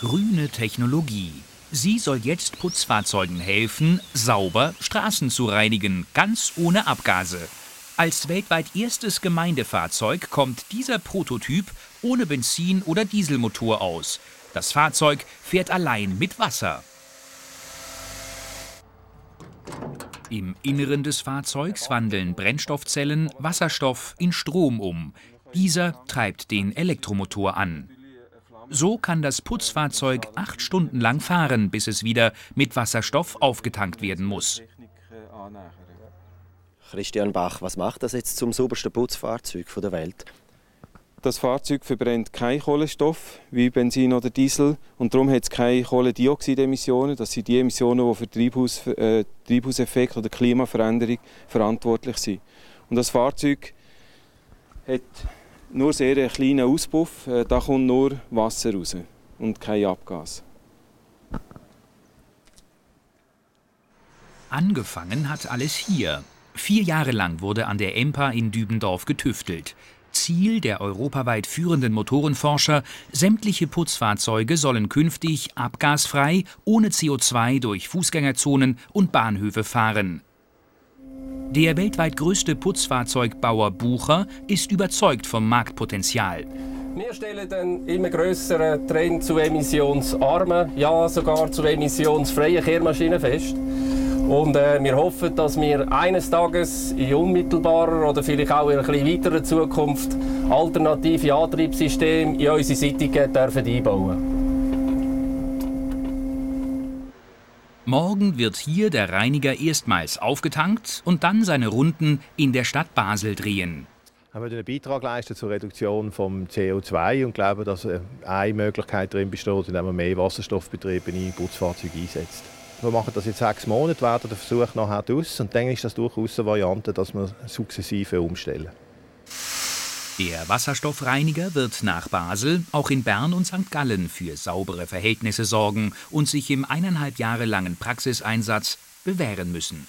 Grüne Technologie. Sie soll jetzt Putzfahrzeugen helfen, sauber Straßen zu reinigen, ganz ohne Abgase. Als weltweit erstes Gemeindefahrzeug kommt dieser Prototyp ohne Benzin- oder Dieselmotor aus. Das Fahrzeug fährt allein mit Wasser. Im Inneren des Fahrzeugs wandeln Brennstoffzellen Wasserstoff in Strom um. Dieser treibt den Elektromotor an. So kann das Putzfahrzeug acht Stunden lang fahren, bis es wieder mit Wasserstoff aufgetankt werden muss. Christian Bach, was macht das jetzt zum saubersten Putzfahrzeug der Welt? Das Fahrzeug verbrennt keinen Kohlenstoff wie Benzin oder Diesel und darum hat es keine Kohlendioxidemissionen. Das sind die Emissionen, die für Treibhaus, äh, Treibhauseffekt oder Klimaveränderung verantwortlich sind. Und das Fahrzeug hat nur sehr einen kleinen Auspuff. Äh, da kommt nur Wasser raus und kein Abgas. Angefangen hat alles hier. Vier Jahre lang wurde an der EMPA in Dübendorf getüftelt. Ziel der europaweit führenden Motorenforscher, sämtliche Putzfahrzeuge sollen künftig abgasfrei, ohne CO2 durch Fußgängerzonen und Bahnhöfe fahren. Der weltweit größte Putzfahrzeugbauer Bucher ist überzeugt vom Marktpotenzial. Wir stellen den immer größeren Trend zu emissionsarmen, ja sogar zu emissionsfreien Kehrmaschinen fest. Und äh, wir hoffen, dass wir eines Tages in unmittelbarer oder vielleicht auch in einer etwas weiterer Zukunft alternative Antriebssysteme in unsere Sittungen dürfen einbauen Morgen wird hier der Reiniger erstmals aufgetankt und dann seine Runden in der Stadt Basel drehen. Wir haben einen Beitrag leisten zur Reduktion vom CO2 und glauben, dass äh, eine Möglichkeit darin besteht, indem man mehr Wasserstoffbetriebe in Putzfahrzeuge einsetzt. Wir machen das jetzt sechs Monate, werten den Versuch nachher aus und dann ist das durchaus eine Variante, dass wir sukzessive umstellen. Der Wasserstoffreiniger wird nach Basel auch in Bern und St. Gallen für saubere Verhältnisse sorgen und sich im eineinhalb Jahre langen Praxiseinsatz bewähren müssen.